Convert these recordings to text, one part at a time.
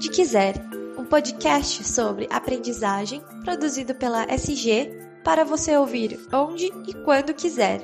Onde Quiser, um podcast sobre aprendizagem produzido pela SG para você ouvir onde e quando quiser.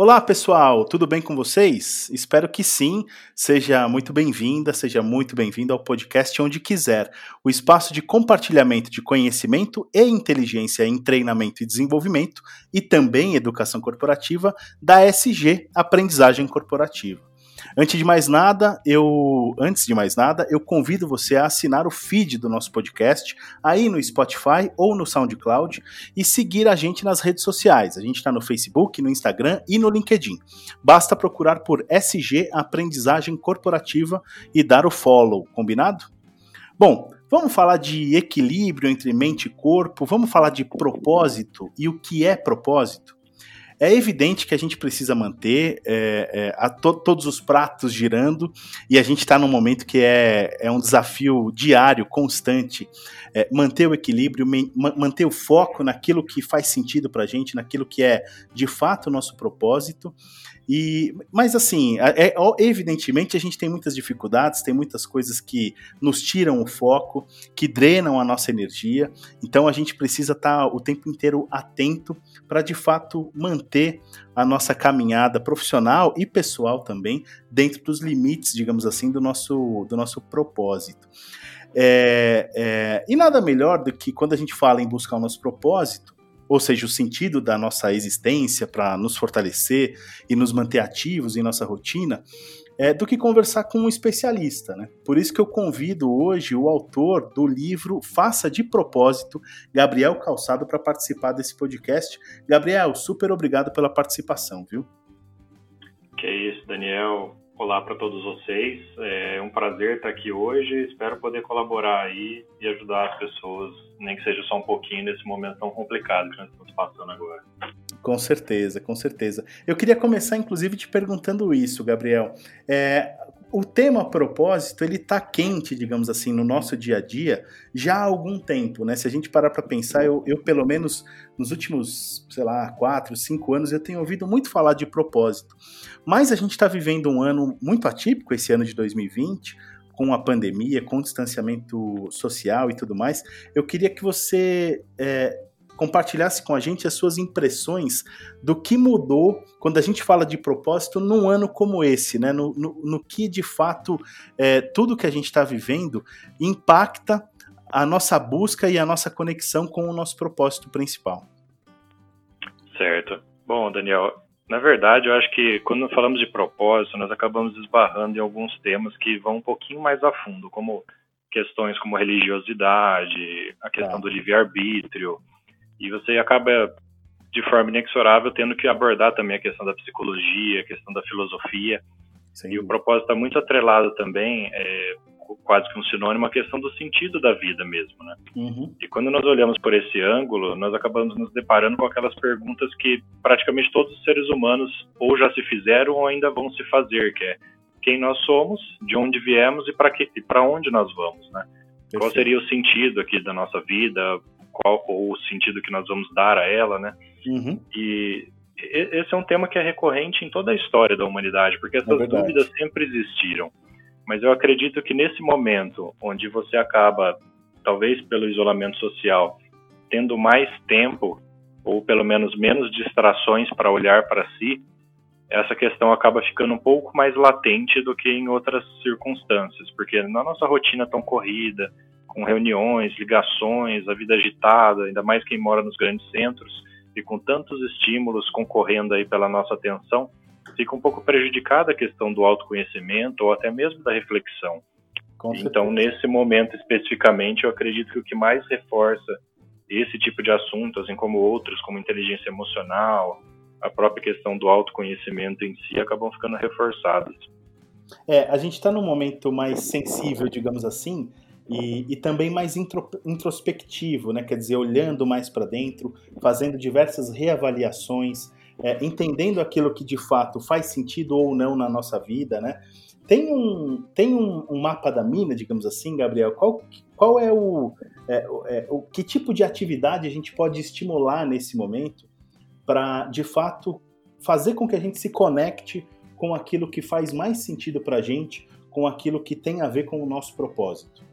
Olá pessoal, tudo bem com vocês? Espero que sim. Seja muito bem-vinda, seja muito bem-vindo ao podcast Onde Quiser, o espaço de compartilhamento de conhecimento e inteligência em treinamento e desenvolvimento e também educação corporativa da SG Aprendizagem Corporativa. Antes de mais nada, eu antes de mais nada, eu convido você a assinar o feed do nosso podcast aí no Spotify ou no SoundCloud e seguir a gente nas redes sociais. A gente está no Facebook, no Instagram e no LinkedIn. Basta procurar por SG Aprendizagem Corporativa e dar o follow, combinado? Bom, vamos falar de equilíbrio entre mente e corpo, vamos falar de propósito e o que é propósito? É evidente que a gente precisa manter é, é, to todos os pratos girando e a gente está num momento que é, é um desafio diário, constante. É, manter o equilíbrio, manter o foco naquilo que faz sentido para a gente, naquilo que é de fato o nosso propósito e, mas assim, é, evidentemente a gente tem muitas dificuldades, tem muitas coisas que nos tiram o foco, que drenam a nossa energia. Então a gente precisa estar tá o tempo inteiro atento para de fato manter a nossa caminhada profissional e pessoal também dentro dos limites, digamos assim, do nosso, do nosso propósito. É, é, e nada melhor do que quando a gente fala em buscar o nosso propósito, ou seja, o sentido da nossa existência para nos fortalecer e nos manter ativos em nossa rotina, é, do que conversar com um especialista. Né? Por isso que eu convido hoje o autor do livro Faça de Propósito, Gabriel Calçado, para participar desse podcast. Gabriel, super obrigado pela participação, viu? Que é isso, Daniel. Olá para todos vocês. É um prazer estar aqui hoje. Espero poder colaborar aí e ajudar as pessoas, nem que seja só um pouquinho nesse momento tão complicado que nós estamos passando agora. Com certeza, com certeza. Eu queria começar, inclusive, te perguntando isso, Gabriel. É, o tema propósito ele está quente, digamos assim, no nosso dia a dia já há algum tempo, né? Se a gente parar para pensar, eu, eu, pelo menos nos últimos, sei lá, quatro, cinco anos, eu tenho ouvido muito falar de propósito. Mas a gente está vivendo um ano muito atípico, esse ano de 2020, com a pandemia, com o distanciamento social e tudo mais. Eu queria que você é, compartilhasse com a gente as suas impressões do que mudou quando a gente fala de propósito num ano como esse, né? No, no, no que de fato é, tudo que a gente está vivendo impacta a nossa busca e a nossa conexão com o nosso propósito principal. Certo. Bom, Daniel, na verdade, eu acho que quando falamos de propósito, nós acabamos esbarrando em alguns temas que vão um pouquinho mais a fundo, como questões como religiosidade, a questão do livre-arbítrio, e você acaba, de forma inexorável, tendo que abordar também a questão da psicologia, a questão da filosofia. Sim. E o propósito está muito atrelado também, é, quase que um sinônimo, à questão do sentido da vida mesmo, né? Uhum. E quando nós olhamos por esse ângulo, nós acabamos nos deparando com aquelas perguntas que praticamente todos os seres humanos ou já se fizeram ou ainda vão se fazer, que é quem nós somos, de onde viemos e para onde nós vamos, né? Qual seria o sentido aqui da nossa vida? Qual ou o sentido que nós vamos dar a ela, né? Uhum. E esse é um tema que é recorrente em toda a história da humanidade, porque essas é dúvidas sempre existiram. Mas eu acredito que nesse momento, onde você acaba, talvez pelo isolamento social, tendo mais tempo, ou pelo menos menos distrações para olhar para si, essa questão acaba ficando um pouco mais latente do que em outras circunstâncias, porque na nossa rotina tão corrida, com reuniões, ligações, a vida agitada, ainda mais quem mora nos grandes centros, e com tantos estímulos concorrendo aí pela nossa atenção, fica um pouco prejudicada a questão do autoconhecimento ou até mesmo da reflexão. então, nesse momento especificamente, eu acredito que o que mais reforça esse tipo de assunto, assim como outros, como inteligência emocional, a própria questão do autoconhecimento em si, acabam ficando reforçados. É, a gente está num momento mais sensível, digamos assim, e, e também mais intro, introspectivo, né? quer dizer, olhando mais para dentro, fazendo diversas reavaliações, é, entendendo aquilo que de fato faz sentido ou não na nossa vida. Né? Tem, um, tem um, um mapa da mina, digamos assim, Gabriel? Qual, qual é o, é, é, o que tipo de atividade a gente pode estimular nesse momento para de fato fazer com que a gente se conecte com aquilo que faz mais sentido para a gente, com aquilo que tem a ver com o nosso propósito.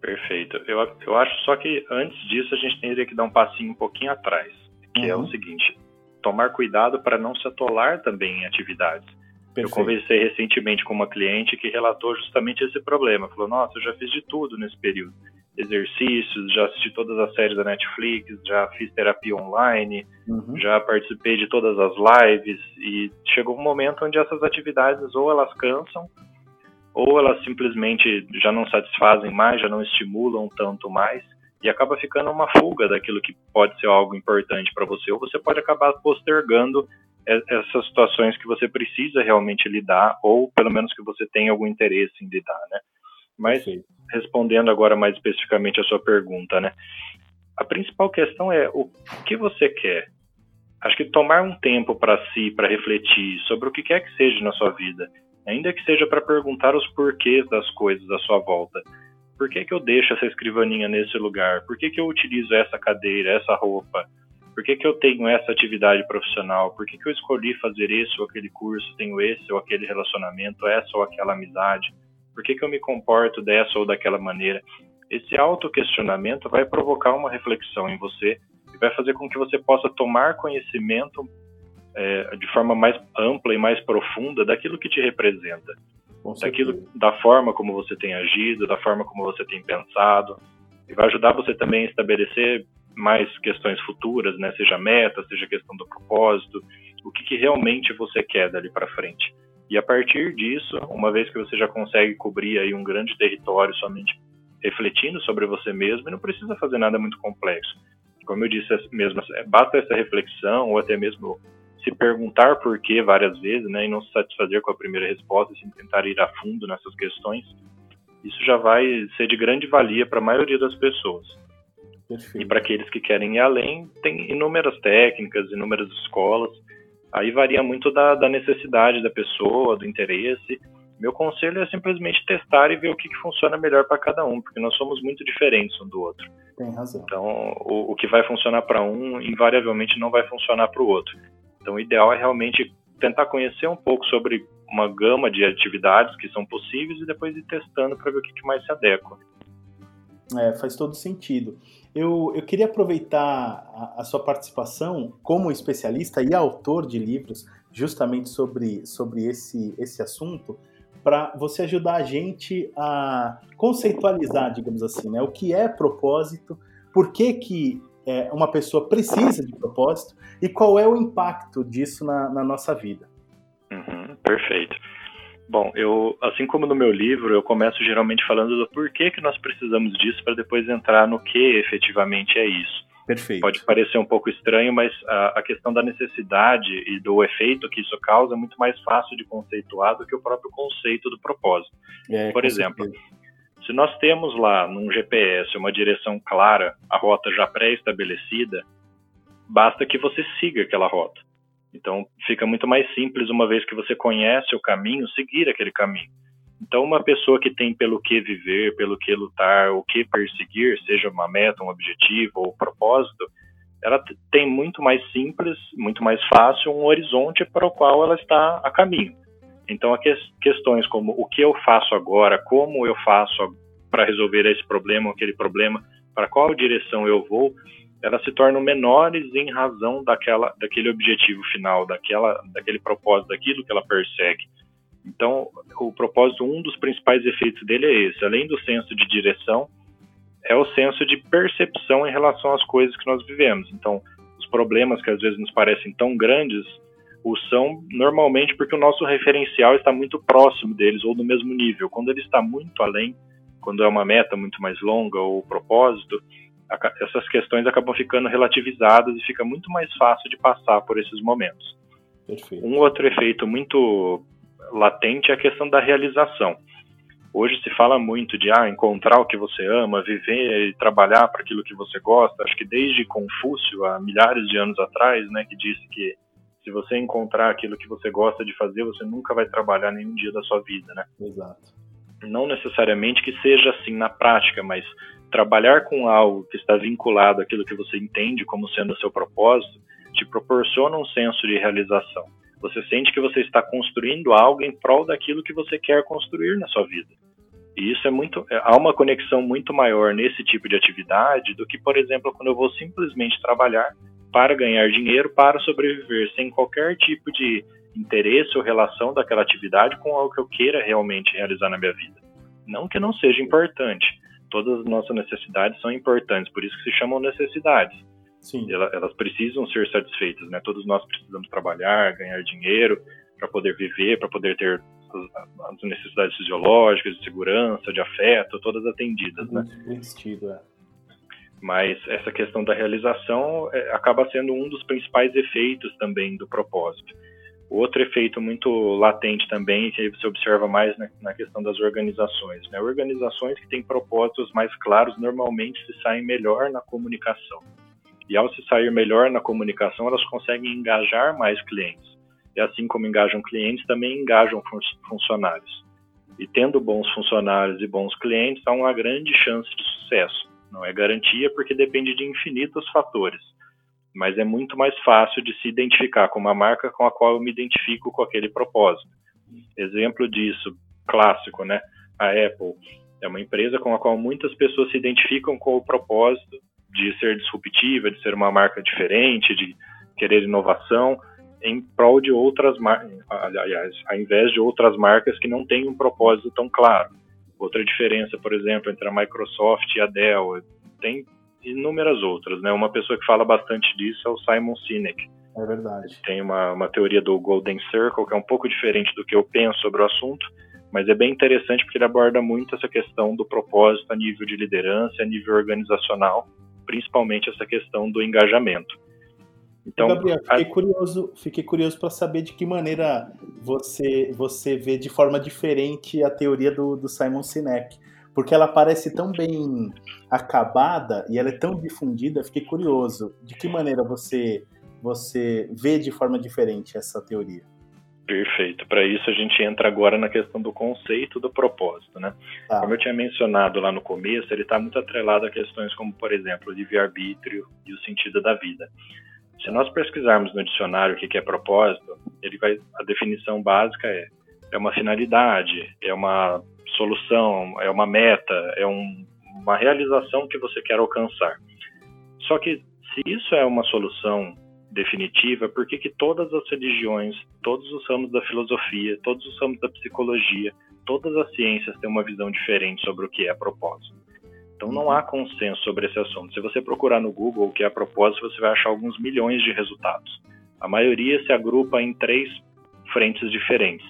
Perfeito. Eu, eu acho só que antes disso a gente teria que dar um passinho um pouquinho atrás, que uhum. é o uhum. seguinte: tomar cuidado para não se atolar também em atividades. Perfeito. Eu conversei recentemente com uma cliente que relatou justamente esse problema. Falou: Nossa, eu já fiz de tudo nesse período. Exercícios, já assisti todas as séries da Netflix, já fiz terapia online, uhum. já participei de todas as lives e chegou um momento onde essas atividades ou elas cansam ou elas simplesmente já não satisfazem mais, já não estimulam tanto mais e acaba ficando uma fuga daquilo que pode ser algo importante para você, ou você pode acabar postergando essas situações que você precisa realmente lidar, ou pelo menos que você tem algum interesse em lidar, né? Mas Sim. respondendo agora mais especificamente a sua pergunta, né? A principal questão é o que você quer. Acho que tomar um tempo para si, para refletir sobre o que quer que seja na sua vida, ainda que seja para perguntar os porquês das coisas à sua volta. Por que, que eu deixo essa escrivaninha nesse lugar? Por que, que eu utilizo essa cadeira, essa roupa? Por que, que eu tenho essa atividade profissional? Por que, que eu escolhi fazer esse ou aquele curso, tenho esse ou aquele relacionamento, essa ou aquela amizade? Por que, que eu me comporto dessa ou daquela maneira? Esse autoquestionamento vai provocar uma reflexão em você e vai fazer com que você possa tomar conhecimento é, de forma mais ampla e mais profunda daquilo que te representa, daquilo, da forma como você tem agido, da forma como você tem pensado, e vai ajudar você também a estabelecer mais questões futuras, né? Seja meta, seja questão do propósito, o que, que realmente você quer dali para frente. E a partir disso, uma vez que você já consegue cobrir aí um grande território somente refletindo sobre você mesmo, e não precisa fazer nada muito complexo. Como eu disse mesmo, basta essa reflexão ou até mesmo se perguntar por quê várias vezes, né, e não se satisfazer com a primeira resposta, e tentar ir a fundo nessas questões, isso já vai ser de grande valia para a maioria das pessoas. Perfeito. E para aqueles que querem ir além, tem inúmeras técnicas, inúmeras escolas. Aí varia muito da, da necessidade da pessoa, do interesse. Meu conselho é simplesmente testar e ver o que, que funciona melhor para cada um, porque nós somos muito diferentes um do outro. Tem razão. Então, o, o que vai funcionar para um, invariavelmente não vai funcionar para o outro. Então, o ideal é realmente tentar conhecer um pouco sobre uma gama de atividades que são possíveis e depois ir testando para ver o que, mais se adequa. É, faz todo sentido. Eu, eu queria aproveitar a, a, sua participação como especialista e autor de livros justamente sobre, sobre esse, esse assunto para você ajudar a gente a conceitualizar, digamos assim, né, o que é propósito, por que, que é, uma pessoa precisa de propósito e qual é o impacto disso na, na nossa vida. Uhum, perfeito. Bom, eu, assim como no meu livro, eu começo geralmente falando do porquê que nós precisamos disso para depois entrar no que efetivamente é isso. Perfeito. Pode parecer um pouco estranho, mas a, a, questão da necessidade e do efeito que isso causa é muito mais fácil de conceituar do que o próprio conceito do propósito. É, Por exemplo, certeza. Se nós temos lá num GPS uma direção clara, a rota já pré-estabelecida, basta que você siga aquela rota. Então fica muito mais simples, uma vez que você conhece o caminho, seguir aquele caminho. Então, uma pessoa que tem pelo que viver, pelo que lutar, o que perseguir, seja uma meta, um objetivo ou um propósito, ela tem muito mais simples, muito mais fácil um horizonte para o qual ela está a caminho. Então, questões como o que eu faço agora, como eu faço para resolver esse problema aquele problema, para qual direção eu vou, elas se tornam menores em razão daquela, daquele objetivo final, daquela, daquele propósito, daquilo que ela persegue. Então, o propósito, um dos principais efeitos dele é esse. Além do senso de direção, é o senso de percepção em relação às coisas que nós vivemos. Então, os problemas que às vezes nos parecem tão grandes, o são normalmente porque o nosso referencial está muito próximo deles ou no mesmo nível. Quando ele está muito além, quando é uma meta muito mais longa ou propósito, essas questões acabam ficando relativizadas e fica muito mais fácil de passar por esses momentos. Perfeito. Um outro efeito muito latente é a questão da realização. Hoje se fala muito de ah, encontrar o que você ama, viver e trabalhar para aquilo que você gosta. Acho que desde Confúcio, há milhares de anos atrás, né, que disse que se você encontrar aquilo que você gosta de fazer, você nunca vai trabalhar nenhum dia da sua vida, né? Exato. Não necessariamente que seja assim na prática, mas trabalhar com algo que está vinculado àquilo que você entende como sendo o seu propósito te proporciona um senso de realização. Você sente que você está construindo algo em prol daquilo que você quer construir na sua vida. E isso é muito. É, há uma conexão muito maior nesse tipo de atividade do que, por exemplo, quando eu vou simplesmente trabalhar para ganhar dinheiro, para sobreviver, sem qualquer tipo de interesse ou relação daquela atividade com algo que eu queira realmente realizar na minha vida. Não que não seja importante. Todas as nossas necessidades são importantes, por isso que se chamam necessidades. Sim. Elas, elas precisam ser satisfeitas, né? Todos nós precisamos trabalhar, ganhar dinheiro para poder viver, para poder ter as, as, necessidades fisiológicas, de segurança, de afeto, todas atendidas, né? Vestido, é. Mas essa questão da realização é, acaba sendo um dos principais efeitos também do propósito. Outro efeito muito latente também, que você observa mais na, na questão das organizações. Né? Organizações que têm propósitos mais claros normalmente se saem melhor na comunicação. E ao se sair melhor na comunicação, elas conseguem engajar mais clientes. E assim como engajam clientes, também engajam fun funcionários. E tendo bons funcionários e bons clientes, há uma grande chance de sucesso. Não é garantia porque depende de infinitos fatores mas é muito mais fácil de se identificar com uma marca com a qual eu me identifico com aquele propósito. Exemplo disso, clássico, né? A Apple é uma empresa com a qual muitas pessoas se identificam com o propósito de ser disruptiva, de ser uma marca diferente, de querer inovação, em prol de outras marcas, aliás, ao invés de outras marcas que não têm um propósito tão claro. Outra diferença, por exemplo, entre a Microsoft e a Dell, tem inúmeras outras, né? Uma pessoa que fala bastante disso é o Simon Sinek. É verdade. Tem uma, uma teoria do Golden Circle que é um pouco diferente do que eu penso sobre o assunto, mas é bem interessante porque ele aborda muito essa questão do propósito a nível de liderança, a nível organizacional, principalmente essa questão do engajamento. Então, Gabriel, fiquei a... curioso, fiquei curioso para saber de que maneira você você vê de forma diferente a teoria do, do Simon Sinek porque ela parece tão bem acabada e ela é tão difundida, fiquei curioso. De que maneira você você vê de forma diferente essa teoria? Perfeito. Para isso a gente entra agora na questão do conceito do propósito, né? Tá. Como eu tinha mencionado lá no começo, ele está muito atrelado a questões como, por exemplo, o livre-arbítrio e o sentido da vida. Se nós pesquisarmos no dicionário o que é propósito, ele vai a definição básica é é uma finalidade, é uma solução, é uma meta, é um, uma realização que você quer alcançar. Só que se isso é uma solução definitiva, por que, que todas as religiões, todos os ramos da filosofia, todos os ramos da psicologia, todas as ciências têm uma visão diferente sobre o que é propósito? Então não há consenso sobre esse assunto. Se você procurar no Google o que é propósito, você vai achar alguns milhões de resultados. A maioria se agrupa em três frentes diferentes,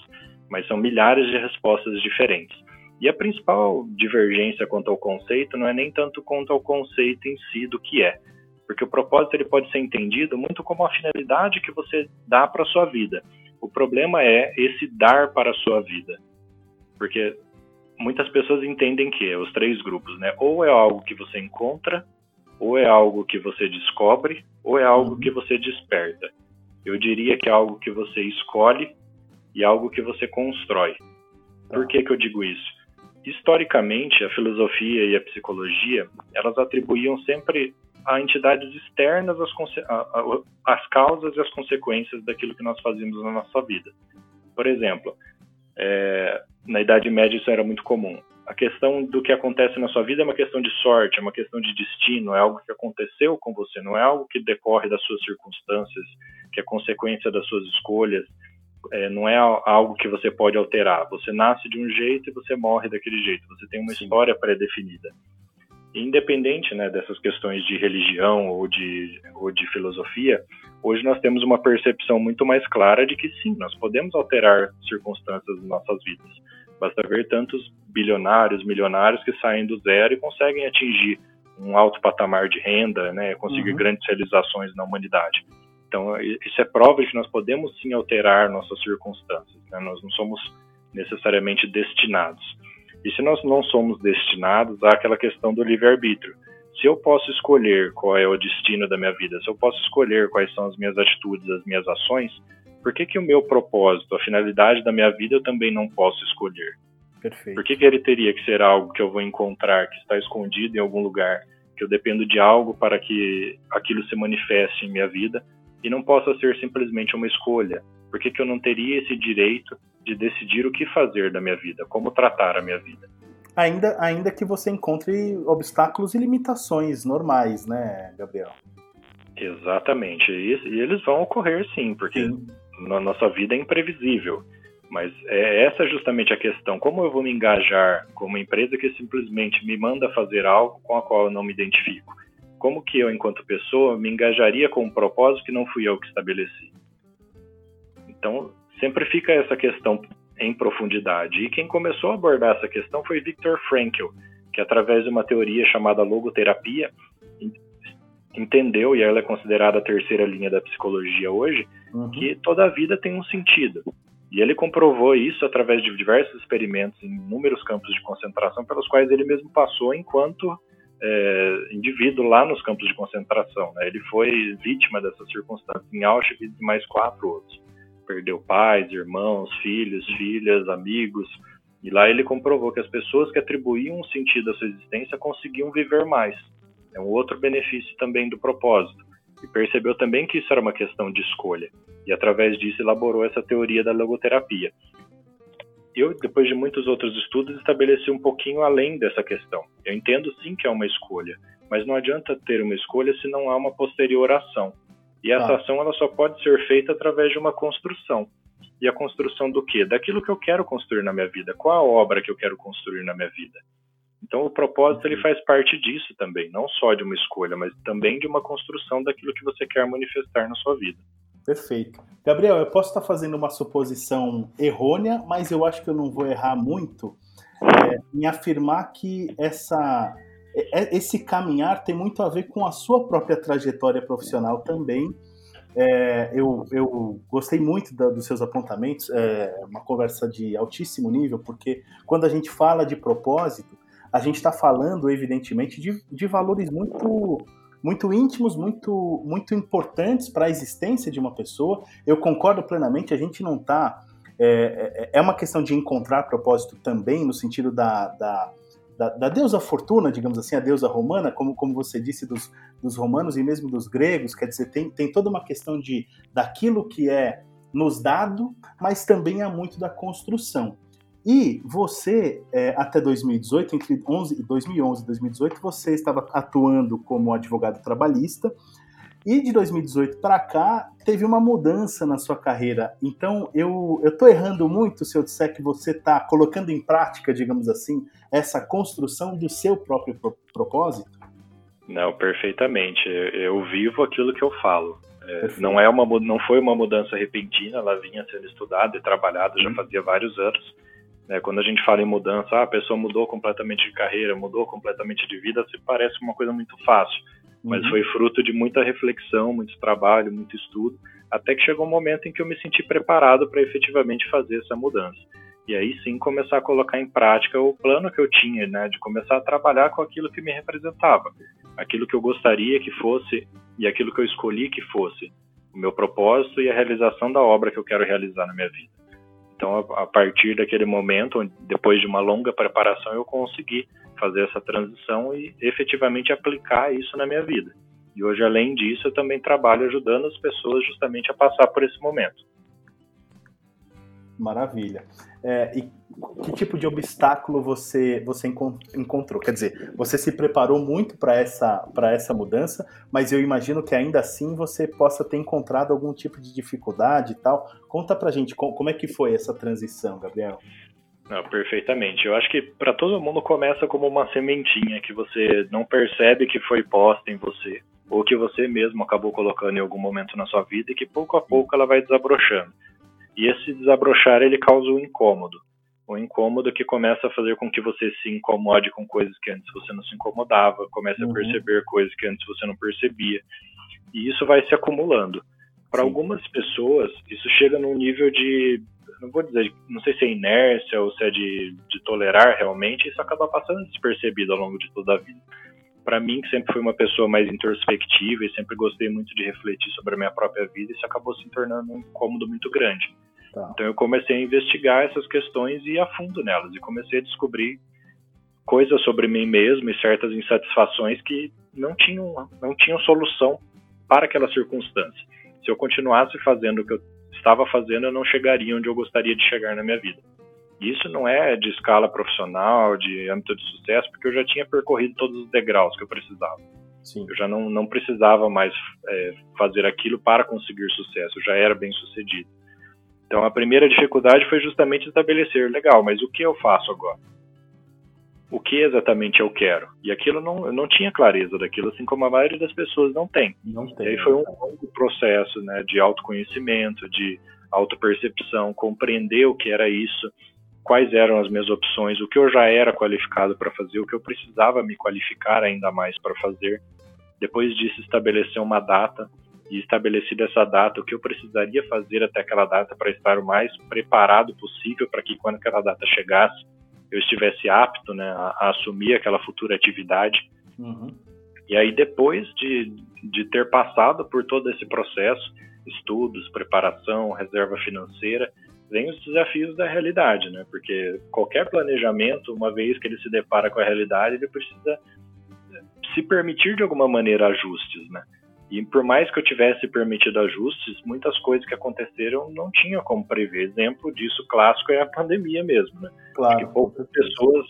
mas são milhares de respostas diferentes. E a principal divergência quanto ao conceito não é nem tanto quanto ao conceito em si do que é, porque o propósito ele pode ser entendido muito como a finalidade que você dá para a sua vida. O problema é esse dar para a sua vida, porque muitas pessoas entendem que os três grupos, né? Ou é algo que você encontra, ou é algo que você descobre, ou é algo uhum. que você desperta. Eu diria que é algo que você escolhe e algo que você constrói. Por tá. que, que eu digo isso? historicamente, a filosofia e a psicologia, elas atribuíam sempre a entidades externas as, as causas e as consequências daquilo que nós fazíamos na nossa vida. Por exemplo, é, na Idade Média isso era muito comum. A questão do que acontece na sua vida é uma questão de sorte, é uma questão de destino, é algo que aconteceu com você, não é algo que decorre das suas circunstâncias, que é consequência das suas escolhas é, não é algo que você pode alterar. Você nasce de um jeito e você morre daquele jeito. Você tem uma Sim. história pré-definida. Independente né, dessas questões de religião ou de, ou de filosofia, hoje nós temos uma percepção muito mais clara de que sim, nós podemos alterar circunstâncias das nossas vidas. Basta ver tantos bilionários, milionários que saem do zero e conseguem atingir um alto patamar de renda, né, conseguir uhum. grandes realizações na humanidade. Então, isso é prova de que nós podemos sim alterar nossas circunstâncias. Né? Nós não somos necessariamente destinados. E se nós não somos destinados, há aquela questão do livre-arbítrio. Se eu posso escolher qual é o destino da minha vida, se eu posso escolher quais são as minhas atitudes, as minhas ações, por que, que o meu propósito, a finalidade da minha vida, eu também não posso escolher? Perfeito. Por que, que ele teria que ser algo que eu vou encontrar, que está escondido em algum lugar, que eu dependo de algo para que aquilo se manifeste em minha vida? e não possa ser simplesmente uma escolha. por que, que eu não teria esse direito de decidir o que fazer da minha vida, como tratar a minha vida? Ainda, ainda que você encontre obstáculos e limitações normais, né, Gabriel? Exatamente. E, e eles vão ocorrer sim, porque sim. na nossa vida é imprevisível. Mas é essa justamente a questão. Como eu vou me engajar com uma empresa que simplesmente me manda fazer algo com a qual eu não me identifico? Como que eu, enquanto pessoa, me engajaria com um propósito que não fui eu que estabeleci? Então, sempre fica essa questão em profundidade. E quem começou a abordar essa questão foi Viktor Frankl, que através de uma teoria chamada logoterapia, entendeu, e ela é considerada a terceira linha da psicologia hoje, uhum. que toda a vida tem um sentido. E ele comprovou isso através de diversos experimentos em inúmeros campos de concentração, pelos quais ele mesmo passou enquanto é, indivíduo lá nos campos de concentração. Né? Ele foi vítima dessas circunstâncias em Auschwitz e mais quatro outros. Perdeu pais, irmãos, filhos, filhas, amigos. E lá ele comprovou que as pessoas que atribuíam um sentido à sua existência conseguiam viver mais. É um outro benefício também do propósito e percebeu também que isso era uma questão de escolha, e através disso elaborou essa teoria da logoterapia. Eu, depois de muitos outros estudos, estabeleci um pouquinho além dessa questão. Eu entendo sim que é uma escolha, mas não adianta ter uma escolha se não há uma posterior ação. E essa ah. ação ela só pode ser feita através de uma construção. E a construção do quê? Daquilo que eu quero construir na minha vida. Qual a obra que eu quero construir na minha vida? Então, o propósito ele faz parte disso também, não só de uma escolha, mas também de uma construção daquilo que você quer manifestar na sua vida. Perfeito. Gabriel, eu posso estar fazendo uma suposição errônea, mas eu acho que eu não vou errar muito é, em afirmar que essa, esse caminhar tem muito a ver com a sua própria trajetória profissional também. É, eu, eu, gostei muito da, dos seus apontamentos, é uma conversa de altíssimo nível, porque quando a gente fala de propósito, a gente está falando, evidentemente, de, de valores muito muito íntimos, muito, muito importantes para a existência de uma pessoa. Eu concordo plenamente, a gente não está. É, é, é uma questão de encontrar propósito também, no sentido da, da, da, da, deusa fortuna, digamos assim, a deusa romana, como, como você disse, dos, dos romanos e mesmo dos gregos, quer dizer, tem, tem toda uma questão de daquilo que é nos dado, mas também há muito da construção. E você, é, até 2018, entre 11, 2011 e 2018, você estava atuando como advogado trabalhista. E de 2018 para cá, teve uma mudança na sua carreira. Então, eu estou errando muito se eu disser que você está colocando em prática, digamos assim, essa construção do seu próprio pro propósito? Não, perfeitamente. Eu, vivo aquilo que eu falo. É, não, é uma, não foi uma mudança repentina, ela vinha sendo estudada e trabalhada já uhum. fazia vários anos. Né? Quando a gente fala em mudança, ah, a pessoa mudou completamente de carreira, mudou completamente de vida, se parece uma coisa muito fácil. Mas uhum. foi fruto de muita reflexão, muito trabalho, muito estudo, até que chegou um momento em que eu me senti preparado para efetivamente fazer essa mudança. E aí sim começar a colocar em prática o plano que eu tinha, né, de começar a trabalhar com aquilo que me representava, aquilo que eu gostaria que fosse e aquilo que eu escolhi que fosse o meu propósito e a realização da obra que eu quero realizar na minha vida. Então, a, partir daquele momento, depois de uma longa preparação, eu consegui fazer essa transição e efetivamente aplicar isso na minha vida. E hoje, além disso, eu também trabalho ajudando as pessoas justamente a passar por esse momento. Maravilha. É, e que tipo de obstáculo você, você encontrou? Quer dizer, você se preparou muito para essa, essa mudança, mas eu imagino que ainda assim você possa ter encontrado algum tipo de dificuldade e tal. Conta pra gente como é que foi essa transição, Gabriel. Não, perfeitamente. Eu acho que para todo mundo começa como uma sementinha que você não percebe que foi posta em você, ou que você mesmo acabou colocando em algum momento na sua vida e que pouco a pouco ela vai desabrochando. E esse desabrochar ele causa um incômodo. Um incômodo que começa a fazer com que você se incomode com coisas que antes você não se incomodava, comece uhum. a perceber coisas que antes você não percebia. E isso vai se acumulando. Para algumas pessoas, isso chega num nível de, não vou dizer, não sei se é inércia ou se é de, de tolerar realmente, isso acaba passando despercebido ao longo de toda a vida para mim, que sempre fui uma pessoa mais introspectiva e sempre gostei muito de refletir sobre a minha própria vida, isso acabou se tornando um incômodo muito grande. Tá. Então eu comecei a investigar essas questões e ir a fundo nelas e comecei a descobrir coisas sobre mim mesmo e certas insatisfações que não tinham não tinham solução para aquela circunstância. Se eu continuasse fazendo o que eu estava fazendo, eu não chegaria onde eu gostaria de chegar na minha vida. Isso não é de escala profissional, de âmbito de sucesso, porque eu já tinha percorrido todos os degraus que eu precisava. Sim. Eu já não, não precisava mais é, fazer aquilo para conseguir sucesso, eu já era bem sucedido. Então a primeira dificuldade foi justamente estabelecer, legal, mas o que eu faço agora? O que exatamente eu quero? E aquilo não, eu não tinha clareza daquilo, assim como a maioria das pessoas não tem. Não tem. E aí foi um longo processo né, de autoconhecimento, de autopercepção, compreender o que era isso, quais eram as minhas opções, o que eu já era qualificado para fazer, o que eu precisava me qualificar ainda mais para fazer. Depois disso, estabelecer uma data e estabelecida essa data, o que eu precisaria fazer até aquela data para estar o mais preparado possível para que quando aquela data chegasse, eu estivesse apto né, a, a assumir aquela futura atividade. Uhum. E aí, depois de, de ter passado por todo esse processo, estudos, preparação, reserva financeira, vem os desafios da realidade, né? Porque qualquer planejamento, uma vez que ele se depara com a realidade, ele precisa se permitir de alguma maneira ajustes, né? E por mais que eu tivesse permitido ajustes, muitas coisas que aconteceram não tinha como prever. Exemplo disso clássico é a pandemia mesmo, né? Claro. Porque poucas pessoas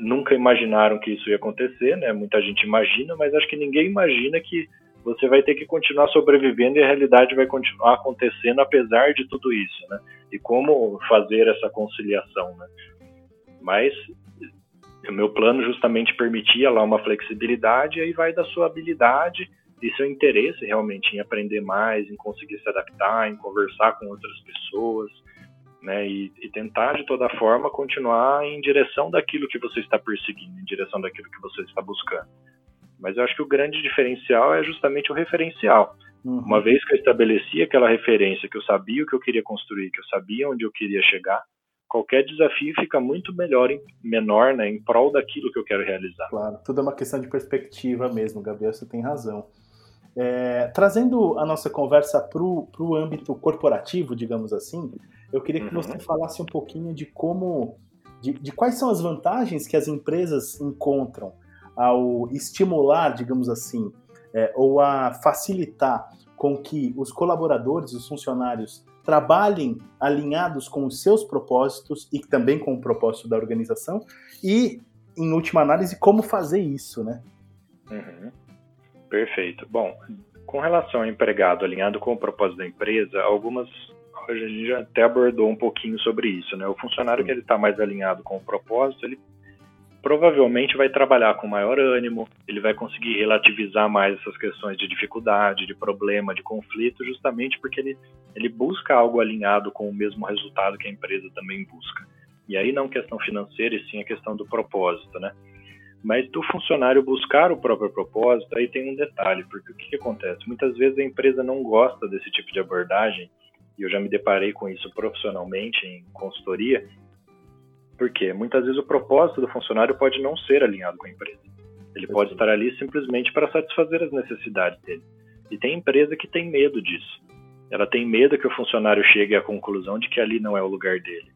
nunca imaginaram que isso ia acontecer, né? Muita gente imagina, mas acho que ninguém imagina que você vai ter que continuar sobrevivendo e a realidade vai continuar acontecendo apesar de tudo isso, né? E como fazer essa conciliação, né? Mas o meu plano justamente permitia lá uma flexibilidade e aí vai da sua habilidade e seu interesse realmente em aprender mais, em conseguir se adaptar, em conversar com outras pessoas, né? E, e tentar de toda forma continuar em direção daquilo que você está perseguindo, em direção daquilo que você está buscando. Mas eu acho que o grande diferencial é justamente o referencial. Uhum. Uma vez que eu estabeleci aquela referência, que eu sabia o que eu queria construir, que eu sabia onde eu queria chegar, qualquer desafio fica muito melhor, em, menor, né, em prol daquilo que eu quero realizar. Claro, tudo é uma questão de perspectiva mesmo, Gabriel, você tem razão. É, trazendo a nossa conversa para o âmbito corporativo, digamos assim, eu queria que uhum. você falasse um pouquinho de como, de, de quais são as vantagens que as empresas encontram ao estimular, digamos assim, é, ou a facilitar com que os colaboradores, os funcionários, trabalhem alinhados com os seus propósitos e também com o propósito da organização e, em última análise, como fazer isso, né? Uhum. Perfeito. Bom, com relação ao empregado alinhado com o propósito da empresa, algumas a gente já até abordou um pouquinho sobre isso, né? O funcionário que ele está mais alinhado com o propósito, ele provavelmente vai trabalhar com maior ânimo, ele vai conseguir relativizar mais essas questões de dificuldade, de problema, de conflito, justamente porque ele, ele busca algo alinhado com o mesmo resultado que a empresa também busca. E aí não questão financeira, e sim a questão do propósito, né? Mas do funcionário buscar o próprio propósito, aí tem um detalhe, porque o que, que acontece? Muitas vezes a empresa não gosta desse tipo de abordagem, e eu já me deparei com isso profissionalmente em consultoria, porque muitas vezes o propósito do funcionário pode não ser alinhado com a empresa. Ele pode estar ali simplesmente para satisfazer as necessidades dele. E tem empresa que tem medo disso. Ela tem medo que o funcionário chegue à conclusão de que ali não é o lugar dele,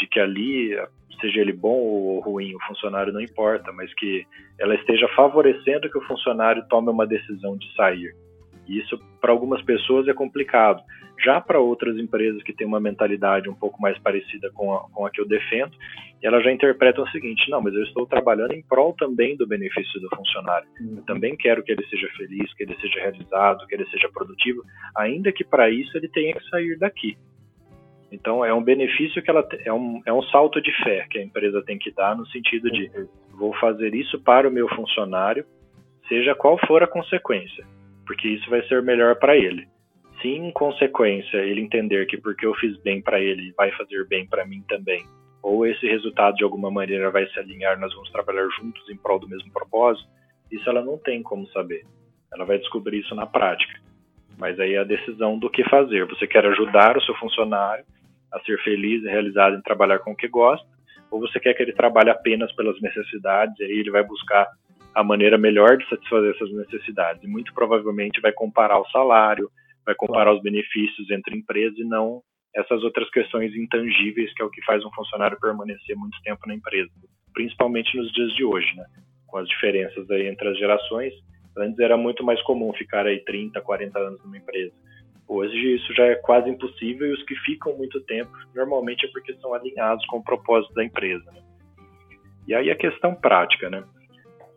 de que ali, seja ele bom ou ruim, o funcionário não importa, mas que ela esteja favorecendo que o funcionário tome uma decisão de sair. E isso, para algumas pessoas, é complicado. Já para outras empresas que têm uma mentalidade um pouco mais parecida com a, com a que eu defendo, elas já interpretam o seguinte: não, mas eu estou trabalhando em prol também do benefício do funcionário. Eu uhum. também quero que ele seja feliz, que ele seja realizado, que ele seja produtivo, ainda que para isso ele tenha que sair daqui. Então é um benefício que ela é um, é um salto de fé que a empresa tem que dar no sentido de vou fazer isso para o meu funcionário, seja qual for a consequência, porque isso vai ser melhor para ele se em consequência ele entender que porque eu fiz bem para ele vai fazer bem para mim também, ou esse resultado de alguma maneira vai se alinhar, nós vamos trabalhar juntos em prol do mesmo propósito, isso ela não tem como saber. Ela vai descobrir isso na prática. Mas aí é a decisão do que fazer. Você quer ajudar o seu funcionário a ser feliz e realizado em trabalhar com o que gosta, ou você quer que ele trabalhe apenas pelas necessidades e aí ele vai buscar a maneira melhor de satisfazer essas necessidades. E muito provavelmente vai comparar o salário, vai comparar os benefícios entre empresas e não essas outras questões intangíveis que é o que faz um funcionário permanecer muito tempo na empresa, principalmente nos dias de hoje, né? Com as diferenças aí entre as gerações, antes era muito mais comum ficar aí 30, 40 anos numa empresa. Hoje isso já é quase impossível e os que ficam muito tempo normalmente é porque são alinhados com o propósito da empresa. Né? E aí a questão prática, né?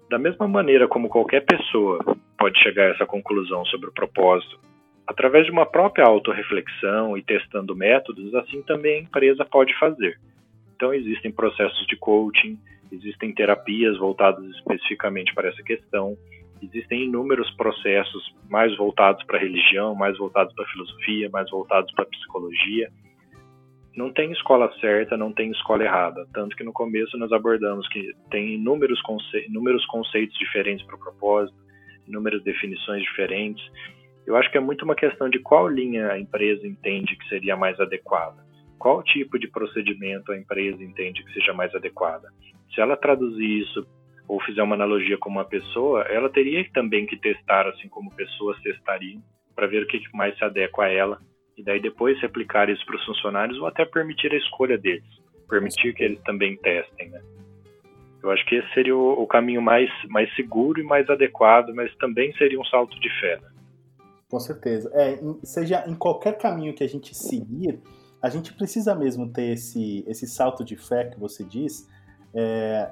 Da mesma maneira como qualquer pessoa pode chegar a essa conclusão sobre o propósito, através de uma própria autorreflexão e testando métodos, assim também a empresa pode fazer. Então existem processos de coaching, existem terapias voltadas especificamente para essa questão, existem inúmeros processos mais voltados para a religião, mais voltados para a filosofia, mais voltados para a psicologia. Não tem escola certa, não tem escola errada. Tanto que no começo nós abordamos que tem inúmeros, conce inúmeros conceitos diferentes para o propósito, inúmeras definições diferentes. Eu acho que é muito uma questão de qual linha a empresa entende que seria mais adequada. Qual tipo de procedimento a empresa entende que seja mais adequada. Se ela traduzir isso ou fizer uma analogia com uma pessoa, ela teria também que testar, assim como pessoas testariam, para ver o que mais se adequa a ela, e daí depois replicar isso para os funcionários ou até permitir a escolha deles, permitir que eles também testem, né? Eu acho que esse seria o, o caminho mais, mais seguro e mais adequado, mas também seria um salto de fé. Né? Com certeza. É, seja em qualquer caminho que a gente seguir, a gente precisa mesmo ter esse, esse salto de fé que você diz, é,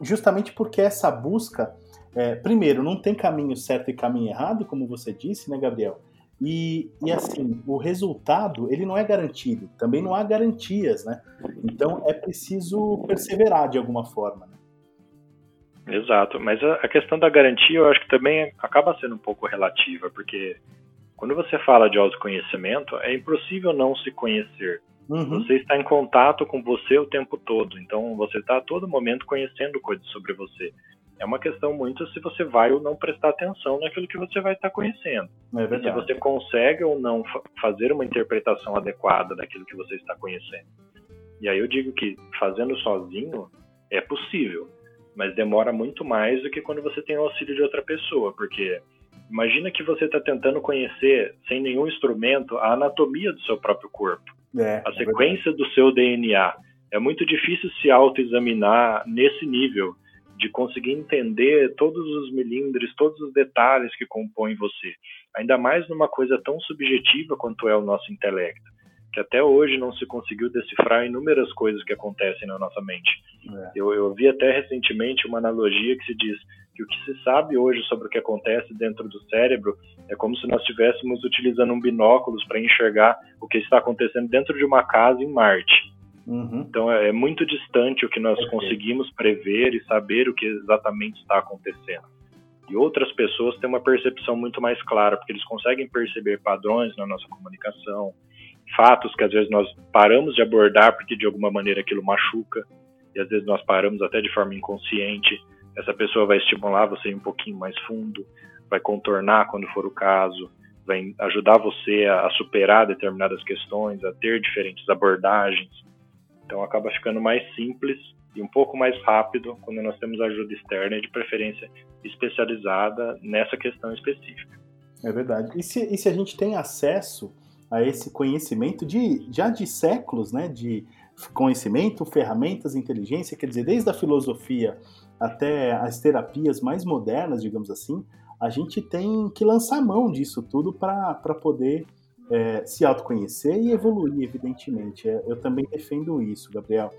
justamente porque essa busca, é, primeiro, não tem caminho certo e caminho errado, como você disse, né, Gabriel? E, e assim, o resultado, ele não é garantido, também não há garantias, né? Então é preciso perseverar de alguma forma. Né? Exato, mas a, questão da garantia eu acho que também acaba sendo um pouco relativa, porque quando você fala de autoconhecimento, é impossível não se conhecer. Uhum. Você está em contato com você o tempo todo, então você está a todo momento conhecendo coisas sobre você. É uma questão muito se você vai ou não prestar atenção naquilo que você vai estar conhecendo. É se você consegue ou não fazer uma interpretação adequada daquilo que você está conhecendo. E aí eu digo que fazendo sozinho é possível, mas demora muito mais do que quando você tem o auxílio de outra pessoa, porque imagina que você está tentando conhecer sem nenhum instrumento a anatomia do seu próprio corpo. É, a é sequência é do seu DNA. É muito difícil se autoexaminar nesse nível de conseguir entender todos os milímetros, todos os detalhes que compõem você. Ainda mais numa coisa tão subjetiva quanto é o nosso intelecto, que até hoje não se conseguiu decifrar inúmeras coisas que acontecem na nossa mente. É. Eu, eu vi até recentemente uma analogia que se diz que o que se sabe hoje sobre o que acontece dentro do cérebro é como se nós estivéssemos utilizando um binóculos para enxergar o que está acontecendo dentro de uma casa em Marte. Uhum. Então é, é, muito distante o que nós conseguimos prever e saber o que exatamente está acontecendo. E outras pessoas têm uma percepção muito mais clara, porque eles conseguem perceber padrões na nossa comunicação, fatos que às vezes nós paramos de abordar porque de alguma maneira aquilo machuca, e às vezes nós paramos até de forma inconsciente essa pessoa vai estimular você um pouquinho mais fundo, vai contornar quando for o caso, vai ajudar você a, superar determinadas questões, a ter diferentes abordagens. Então acaba ficando mais simples e um pouco mais rápido quando nós temos ajuda externa e de preferência especializada nessa questão específica. É verdade. E se, e se a gente tem acesso a esse conhecimento de já de séculos, né, de conhecimento, ferramentas, inteligência, quer dizer, desde a filosofia até as terapias mais modernas, digamos assim, a gente tem que lançar mão disso tudo para poder é, se autoconhecer e evoluir, evidentemente. É, eu também defendo isso, Gabriel.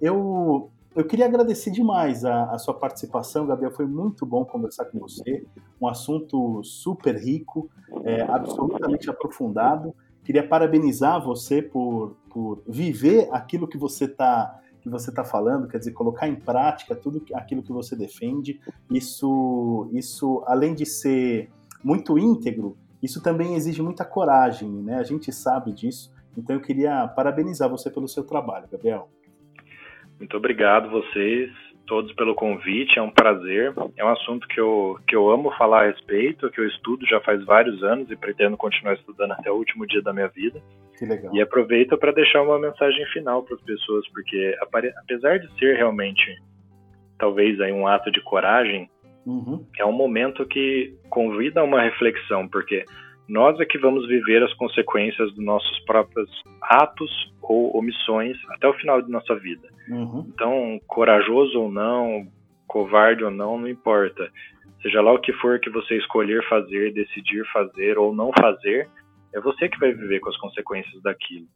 Eu, eu queria agradecer demais a, a, sua participação, Gabriel. Foi muito bom conversar com você. Um assunto super rico, é, absolutamente aprofundado. Queria parabenizar você por, por viver aquilo que você está que você está falando, quer dizer, colocar em prática tudo aquilo que você defende, isso, isso além de ser muito íntegro, isso também exige muita coragem, né? A gente sabe disso. Então eu queria parabenizar você pelo seu trabalho, Gabriel. Muito obrigado vocês todos pelo convite, é um prazer. É um assunto que eu, que eu amo falar a respeito, que eu estudo já faz vários anos e pretendo continuar estudando até o último dia da minha vida. Que legal. E aproveito para deixar uma mensagem final para as pessoas, porque apesar de ser realmente talvez aí um ato de coragem, uhum. é um momento que convida a uma reflexão, porque nós é que vamos viver as consequências dos nossos próprios atos ou omissões até o final de nossa vida. Uhum. Então, corajoso ou não, covarde ou não, não importa. Seja lá o que for que você escolher fazer, decidir fazer ou não fazer, É você que vai viver com as consequências daquilo.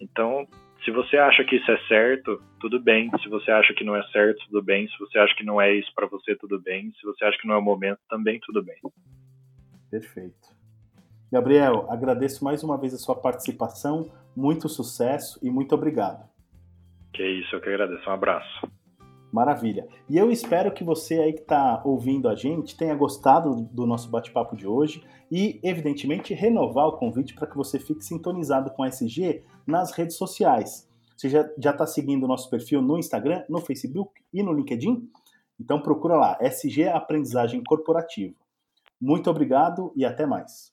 Então, se você acha que isso é certo, tudo bem. Se você acha que não é certo, tudo bem. Se você acha que não é isso para você, tudo bem. Se você acha que não é o momento, também tudo bem. Perfeito. Gabriel, agradeço mais uma vez a sua participação, muito sucesso e muito obrigado. Que isso, eu que agradeço. Um abraço. Maravilha. E eu espero que você aí que está ouvindo a gente tenha gostado do nosso bate-papo de hoje e, evidentemente, renovar o convite para que você fique sintonizado com a SG nas redes sociais. Você já está seguindo o nosso perfil no Instagram, no Facebook e no LinkedIn? Então procura lá, SG Aprendizagem Corporativa. Muito obrigado e até mais.